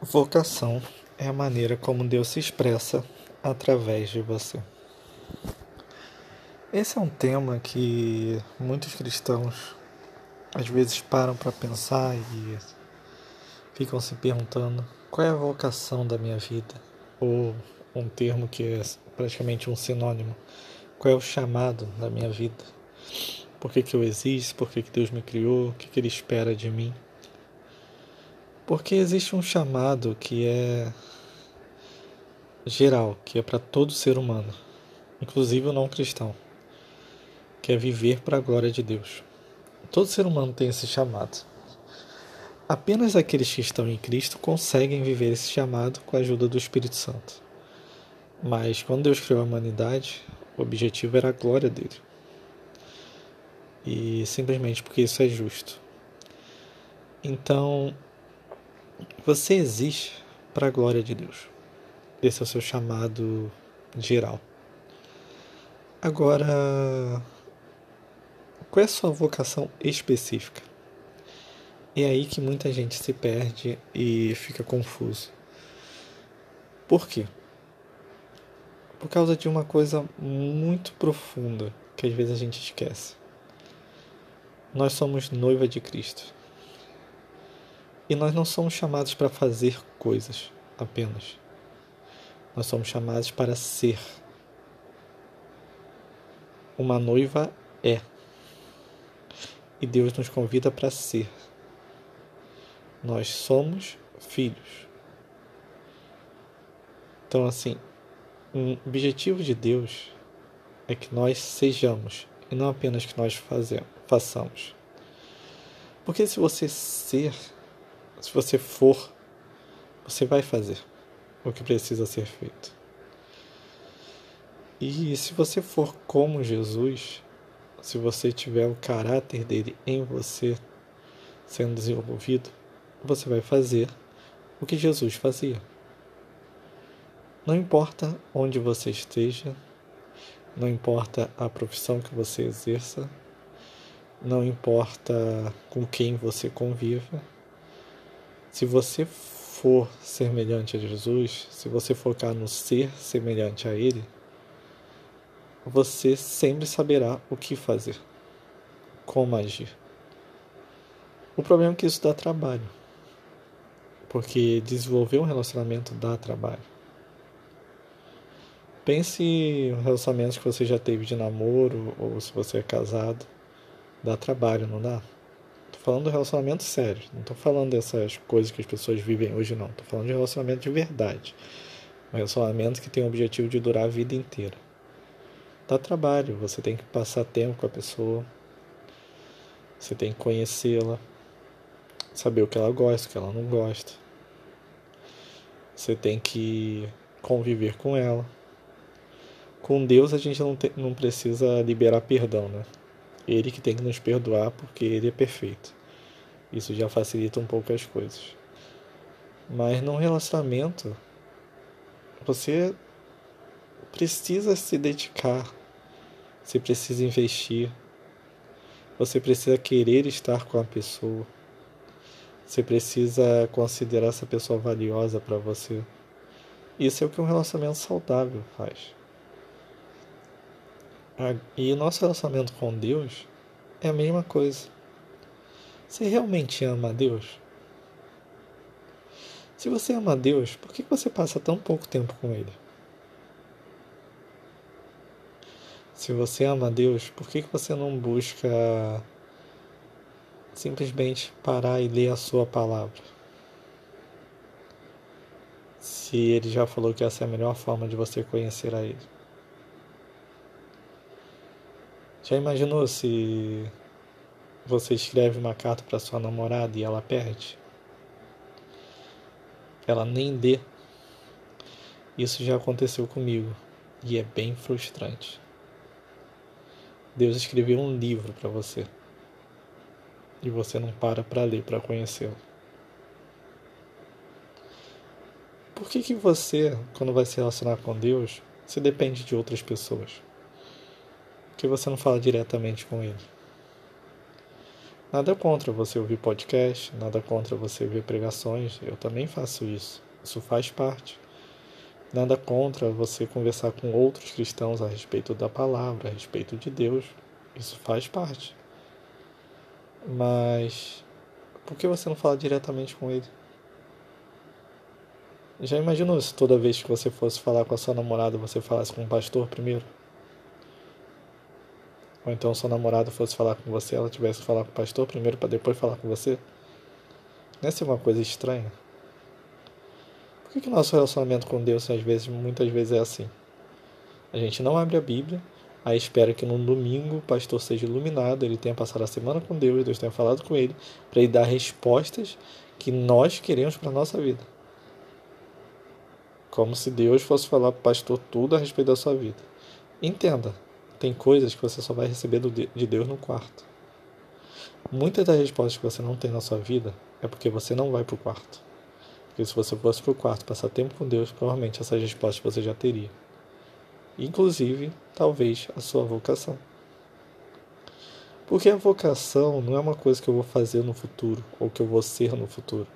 Vocação é a maneira como Deus se expressa através de você. Esse é um tema que muitos cristãos às vezes param para pensar e ficam se perguntando qual é a vocação da minha vida, ou um termo que é praticamente um sinônimo, qual é o chamado da minha vida, por que, que eu existo, por que, que Deus me criou, o que, que Ele espera de mim. Porque existe um chamado que é geral, que é para todo ser humano, inclusive o não cristão, que é viver para a glória de Deus. Todo ser humano tem esse chamado. Apenas aqueles que estão em Cristo conseguem viver esse chamado com a ajuda do Espírito Santo. Mas quando Deus criou a humanidade, o objetivo era a glória dele. E simplesmente porque isso é justo. Então, você existe para a glória de Deus. Esse é o seu chamado geral. Agora, qual é a sua vocação específica? É aí que muita gente se perde e fica confuso. Por quê? Por causa de uma coisa muito profunda que às vezes a gente esquece. Nós somos noiva de Cristo. E nós não somos chamados para fazer coisas apenas. Nós somos chamados para ser. Uma noiva é. E Deus nos convida para ser. Nós somos filhos. Então, assim, o objetivo de Deus é que nós sejamos e não apenas que nós fazemos, façamos. Porque se você ser se você for, você vai fazer o que precisa ser feito. E se você for como Jesus, se você tiver o caráter dele em você sendo desenvolvido, você vai fazer o que Jesus fazia. Não importa onde você esteja, não importa a profissão que você exerça, não importa com quem você conviva, se você for semelhante a Jesus, se você focar no ser semelhante a Ele, você sempre saberá o que fazer, como agir. O problema é que isso dá trabalho, porque desenvolver um relacionamento dá trabalho. Pense em relacionamentos que você já teve de namoro ou se você é casado, dá trabalho, não dá? Tô falando de relacionamento sério. Não tô falando dessas coisas que as pessoas vivem hoje, não. Tô falando de relacionamento de verdade. Um relacionamento que tem o objetivo de durar a vida inteira. Dá trabalho, você tem que passar tempo com a pessoa. Você tem que conhecê-la. Saber o que ela gosta, o que ela não gosta. Você tem que conviver com ela. Com Deus a gente não, te, não precisa liberar perdão, né? Ele que tem que nos perdoar porque ele é perfeito. Isso já facilita um pouco as coisas. Mas num relacionamento, você precisa se dedicar, você precisa investir, você precisa querer estar com a pessoa, você precisa considerar essa pessoa valiosa para você. Isso é o que um relacionamento saudável faz. E nosso relacionamento com Deus é a mesma coisa. Você realmente ama a Deus? Se você ama a Deus, por que você passa tão pouco tempo com Ele? Se você ama a Deus, por que você não busca simplesmente parar e ler a Sua palavra? Se Ele já falou que essa é a melhor forma de você conhecer a Ele. Já imaginou se você escreve uma carta para sua namorada e ela perde? Ela nem dê. Isso já aconteceu comigo e é bem frustrante. Deus escreveu um livro para você e você não para para ler para conhecê-lo. Por que, que você, quando vai se relacionar com Deus, se depende de outras pessoas? Que você não fala diretamente com ele? Nada contra você ouvir podcast, nada contra você ver pregações, eu também faço isso. Isso faz parte. Nada contra você conversar com outros cristãos a respeito da palavra, a respeito de Deus. Isso faz parte. Mas por que você não fala diretamente com ele? Já imaginou se toda vez que você fosse falar com a sua namorada você falasse com o pastor primeiro? Ou então sua namorada fosse falar com você, ela tivesse que falar com o pastor primeiro para depois falar com você? Não é uma coisa estranha? Por que, que nosso relacionamento com Deus às vezes, muitas vezes é assim? A gente não abre a Bíblia, aí espera que no domingo o pastor seja iluminado, ele tenha passado a semana com Deus, Deus tenha falado com ele, para ele dar respostas que nós queremos para nossa vida. Como se Deus fosse falar para o pastor tudo a respeito da sua vida. Entenda, tem coisas que você só vai receber de Deus no quarto. Muitas das respostas que você não tem na sua vida é porque você não vai para o quarto. Porque se você fosse para o quarto passar tempo com Deus, provavelmente essas respostas você já teria. Inclusive, talvez, a sua vocação. Porque a vocação não é uma coisa que eu vou fazer no futuro, ou que eu vou ser no futuro.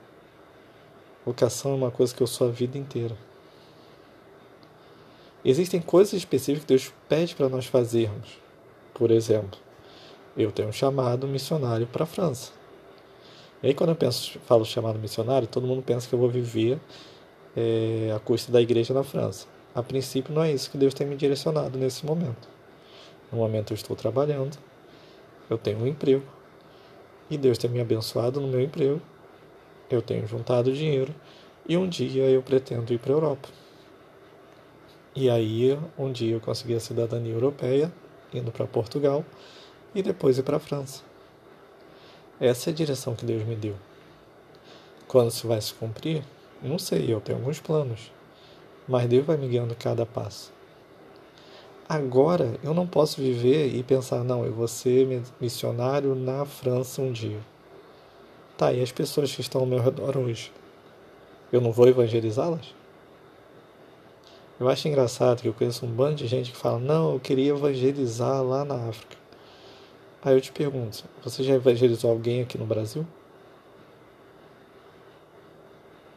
Vocação é uma coisa que eu sou a vida inteira. Existem coisas específicas que Deus pede para nós fazermos. Por exemplo, eu tenho um chamado missionário para a França. E aí, quando eu penso, falo chamado missionário, todo mundo pensa que eu vou viver é, a custa da igreja na França. A princípio, não é isso que Deus tem me direcionado nesse momento. No momento, eu estou trabalhando, eu tenho um emprego, e Deus tem me abençoado no meu emprego, eu tenho juntado dinheiro, e um dia eu pretendo ir para a Europa. E aí, um dia eu consegui a cidadania europeia, indo para Portugal, e depois ir para a França. Essa é a direção que Deus me deu. Quando isso vai se cumprir, não sei, eu tenho alguns planos, mas Deus vai me guiando cada passo. Agora, eu não posso viver e pensar, não, eu vou ser missionário na França um dia. Tá, e as pessoas que estão ao meu redor hoje? Eu não vou evangelizá-las? Eu acho engraçado que eu conheço um bando de gente que fala: Não, eu queria evangelizar lá na África. Aí eu te pergunto: Você já evangelizou alguém aqui no Brasil?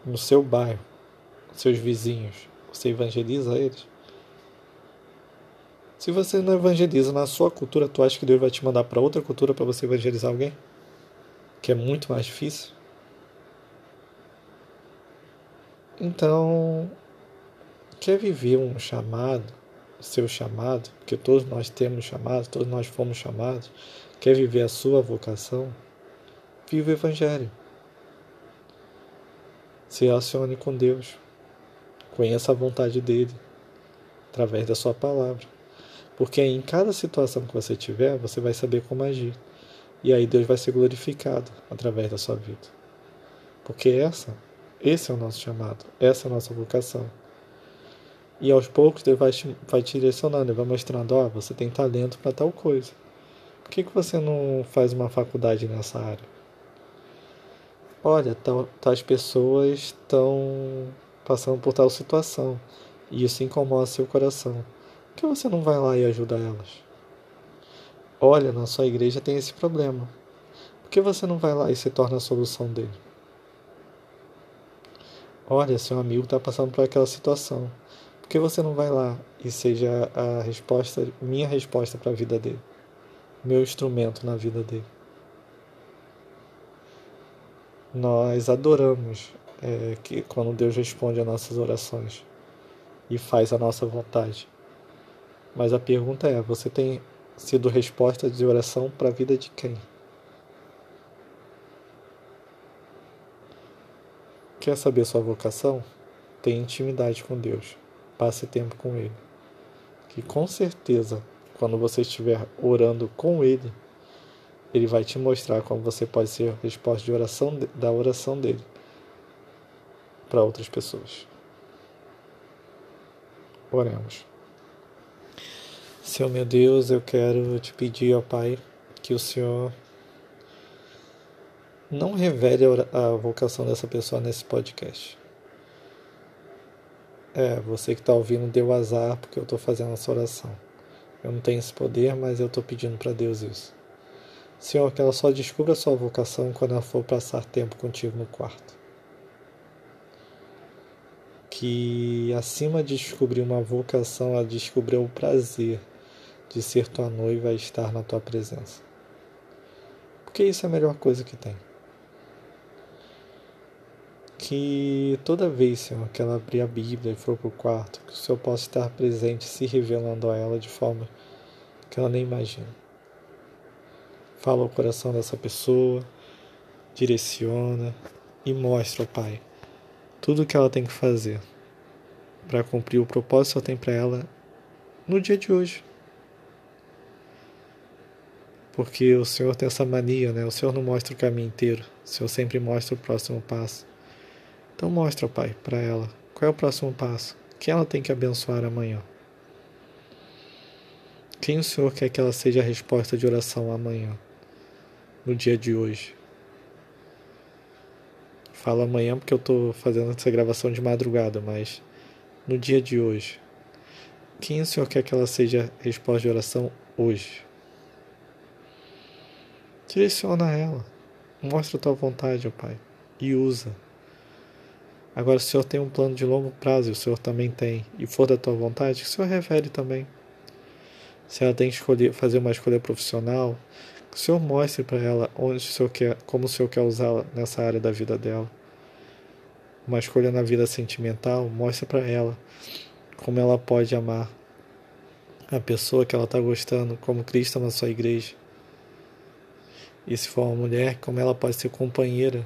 No seu bairro, seus vizinhos, você evangeliza eles? Se você não evangeliza na sua cultura, tu acha que Deus vai te mandar para outra cultura para você evangelizar alguém? Que é muito mais difícil? Então, quer viver um chamado, seu chamado, porque todos nós temos chamado, todos nós fomos chamados, quer viver a sua vocação, viva o Evangelho. Se relacione com Deus. Conheça a vontade dele através da sua palavra. Porque em cada situação que você tiver, você vai saber como agir. E aí Deus vai ser glorificado através da sua vida. Porque essa, esse é o nosso chamado, essa é a nossa vocação. E aos poucos Deus vai te, vai te direcionando, Ele vai mostrando, ó, oh, você tem talento para tal coisa. Por que, que você não faz uma faculdade nessa área? Olha, tais pessoas estão passando por tal situação e isso incomoda seu coração. Por que você não vai lá e ajuda elas? Olha, na sua igreja tem esse problema. Por que você não vai lá e se torna a solução dele? Olha, seu amigo está passando por aquela situação. Por que você não vai lá e seja a resposta, minha resposta para a vida dele? Meu instrumento na vida dele. Nós adoramos é, que quando Deus responde às nossas orações e faz a nossa vontade. Mas a pergunta é: você tem sido resposta de oração para a vida de quem? Quer saber sua vocação? Tenha intimidade com Deus passe tempo com Ele. Que com certeza, quando você estiver orando com Ele, Ele vai te mostrar como você pode ser a resposta de oração, da oração dele para outras pessoas. Oremos. Senhor meu Deus, eu quero te pedir, ó Pai, que o Senhor não revele a vocação dessa pessoa nesse podcast é, você que está ouvindo deu azar porque eu estou fazendo essa oração. Eu não tenho esse poder, mas eu estou pedindo para Deus isso. Senhor, que ela só descubra a sua vocação quando ela for passar tempo contigo no quarto. Que acima de descobrir uma vocação, ela descobriu o prazer de ser tua noiva e estar na tua presença. Porque isso é a melhor coisa que tem. Que toda vez, Senhor, que ela abrir a Bíblia e for para o quarto, que o Senhor possa estar presente, se revelando a ela de forma que ela nem imagina. Fala ao coração dessa pessoa, direciona e mostra ao Pai tudo o que ela tem que fazer para cumprir o propósito que ela tem para ela no dia de hoje. Porque o Senhor tem essa mania, né? O Senhor não mostra o caminho inteiro, o Senhor sempre mostra o próximo passo. Então mostra, Pai, para ela qual é o próximo passo, que ela tem que abençoar amanhã. Quem o Senhor quer que ela seja a resposta de oração amanhã, no dia de hoje? Falo amanhã porque eu estou fazendo essa gravação de madrugada, mas no dia de hoje, quem o Senhor quer que ela seja a resposta de oração hoje? Direciona ela. Mostra a tua vontade, ó Pai, e usa. Agora, se o Senhor tem um plano de longo prazo, e o Senhor também tem, e for da tua vontade, que o Senhor revele também. Se ela tem que escolher, fazer uma escolha profissional, que o Senhor mostre para ela onde o Senhor quer, como o Senhor quer usá-la nessa área da vida dela. Uma escolha na vida sentimental, mostre para ela como ela pode amar a pessoa que ela está gostando, como Cristo na sua igreja. E se for uma mulher, como ela pode ser companheira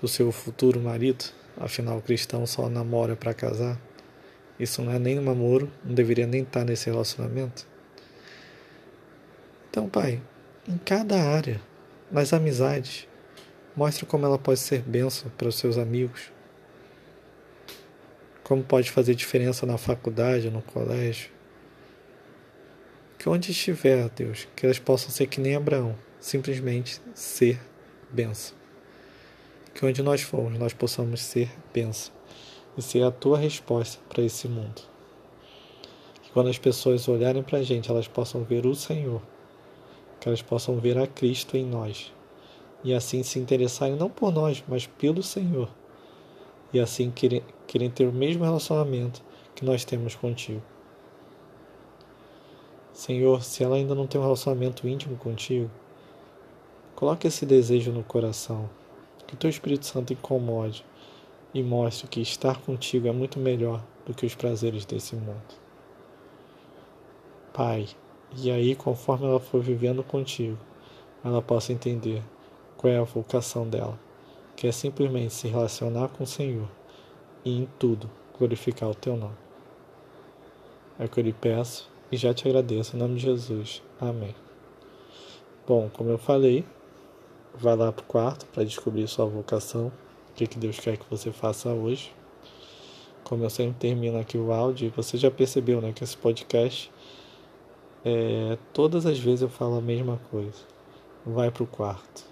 do seu futuro marido? Afinal, o cristão só namora para casar. Isso não é nem um namoro, não deveria nem estar nesse relacionamento. Então, pai, em cada área, nas amizades, mostre como ela pode ser bênção para os seus amigos. Como pode fazer diferença na faculdade, no colégio. Que onde estiver, Deus, que elas possam ser que nem Abraão simplesmente ser benção. Que onde nós formos, nós possamos ser benção e ser a tua resposta para esse mundo. Que quando as pessoas olharem para a gente, elas possam ver o Senhor, que elas possam ver a Cristo em nós e assim se interessarem não por nós, mas pelo Senhor e assim querem, querem ter o mesmo relacionamento que nós temos contigo. Senhor, se ela ainda não tem um relacionamento íntimo contigo, Coloque esse desejo no coração. Que teu Espírito Santo incomode e mostre que estar contigo é muito melhor do que os prazeres desse mundo. Pai, e aí, conforme ela for vivendo contigo, ela possa entender qual é a vocação dela, que é simplesmente se relacionar com o Senhor e em tudo glorificar o teu nome. É o que eu lhe peço e já te agradeço em nome de Jesus. Amém. Bom, como eu falei, Vai lá pro quarto para descobrir sua vocação, o que, que Deus quer que você faça hoje. Como eu sempre termino aqui o áudio, você já percebeu né, que esse podcast, é, todas as vezes eu falo a mesma coisa. Vai pro quarto.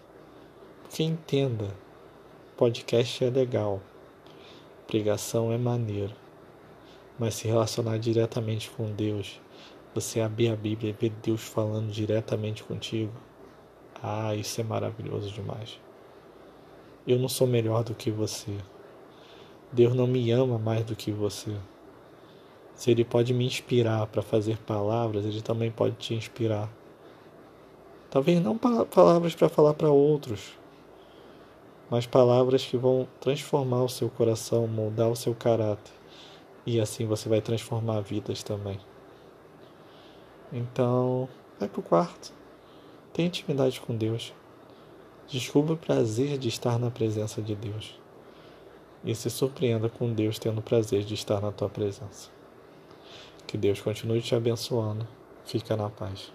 Porque entenda, podcast é legal, pregação é maneiro, mas se relacionar diretamente com Deus, você abrir a Bíblia e ver Deus falando diretamente contigo, ah, isso é maravilhoso demais. Eu não sou melhor do que você. Deus não me ama mais do que você. Se Ele pode me inspirar para fazer palavras, Ele também pode te inspirar. Talvez não palavras para falar para outros, mas palavras que vão transformar o seu coração, moldar o seu caráter. E assim você vai transformar vidas também. Então, vai pro quarto. Tenha intimidade com Deus. Descubra o prazer de estar na presença de Deus. E se surpreenda com Deus tendo o prazer de estar na tua presença. Que Deus continue te abençoando. Fica na paz.